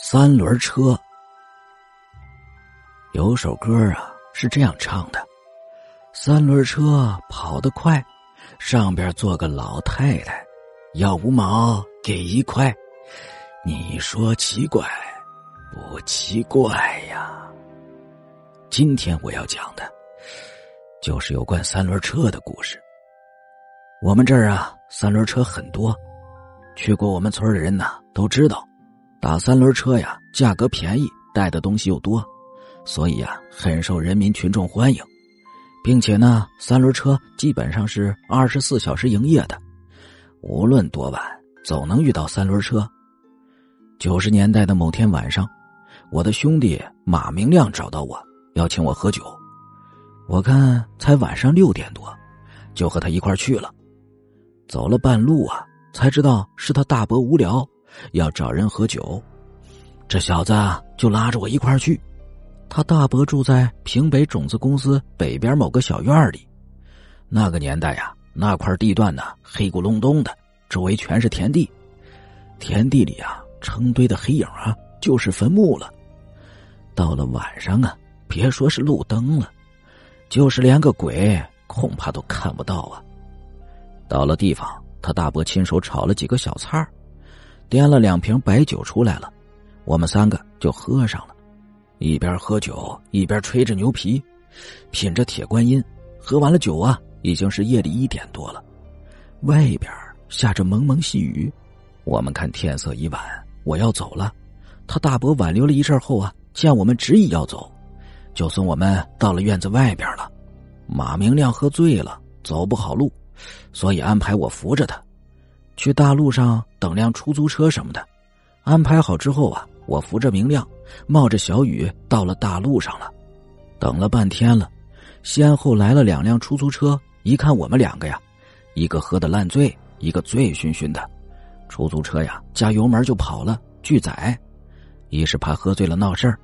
三轮车。有首歌啊，是这样唱的：三轮车跑得快，上边坐个老太太，要五毛给一块。你说奇怪不奇怪呀？今天我要讲的，就是有关三轮车的故事。我们这儿啊，三轮车很多，去过我们村的人呢都知道，打三轮车呀，价格便宜，带的东西又多，所以啊，很受人民群众欢迎，并且呢，三轮车基本上是二十四小时营业的，无论多晚，总能遇到三轮车。九十年代的某天晚上，我的兄弟马明亮找到我。要请我喝酒，我看才晚上六点多，就和他一块去了。走了半路啊，才知道是他大伯无聊，要找人喝酒。这小子就拉着我一块去。他大伯住在平北种子公司北边某个小院里。那个年代呀，那块地段呢黑咕隆咚的，周围全是田地，田地里啊成堆的黑影啊，就是坟墓了。到了晚上啊。别说是路灯了，就是连个鬼恐怕都看不到啊！到了地方，他大伯亲手炒了几个小菜掂了两瓶白酒出来了，我们三个就喝上了，一边喝酒一边吹着牛皮，品着铁观音。喝完了酒啊，已经是夜里一点多了，外边下着蒙蒙细雨。我们看天色已晚，我要走了。他大伯挽留了一阵后啊，见我们执意要走。就送我们到了院子外边了。马明亮喝醉了，走不好路，所以安排我扶着他，去大路上等辆出租车什么的。安排好之后啊，我扶着明亮，冒着小雨到了大路上了。等了半天了，先后来了两辆出租车。一看我们两个呀，一个喝的烂醉，一个醉醺醺的。出租车呀，加油门就跑了，拒载。一是怕喝醉了闹事儿。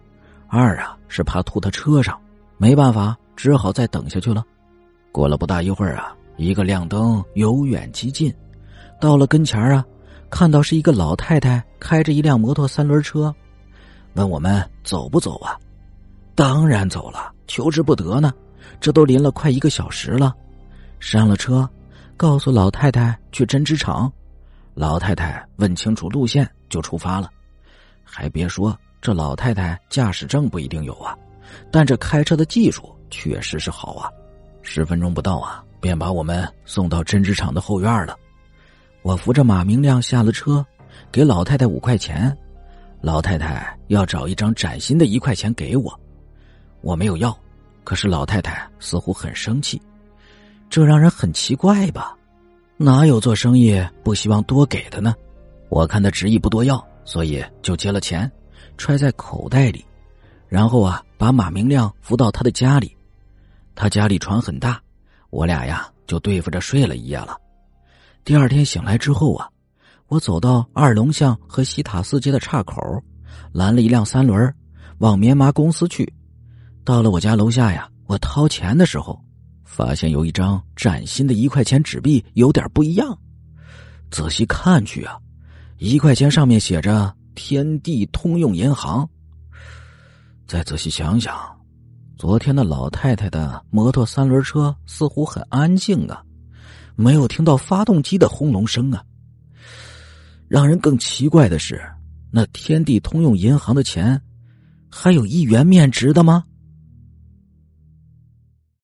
二啊，是怕吐他车上，没办法，只好再等下去了。过了不大一会儿啊，一个亮灯由远及近，到了跟前啊，看到是一个老太太开着一辆摩托三轮车，问我们走不走啊？当然走了，求之不得呢。这都临了快一个小时了，上了车，告诉老太太去针织厂。老太太问清楚路线就出发了，还别说。这老太太驾驶证不一定有啊，但这开车的技术确实是好啊。十分钟不到啊，便把我们送到针织厂的后院了。我扶着马明亮下了车，给老太太五块钱。老太太要找一张崭新的一块钱给我，我没有要。可是老太太似乎很生气，这让人很奇怪吧？哪有做生意不希望多给的呢？我看他执意不多要，所以就接了钱。揣在口袋里，然后啊，把马明亮扶到他的家里。他家里床很大，我俩呀就对付着睡了一夜了。第二天醒来之后啊，我走到二龙巷和西塔四街的岔口，拦了一辆三轮，往棉麻公司去。到了我家楼下呀，我掏钱的时候，发现有一张崭新的一块钱纸币有点不一样。仔细看去啊，一块钱上面写着。天地通用银行。再仔细想想，昨天的老太太的摩托三轮车似乎很安静啊，没有听到发动机的轰隆声啊。让人更奇怪的是，那天地通用银行的钱，还有一元面值的吗？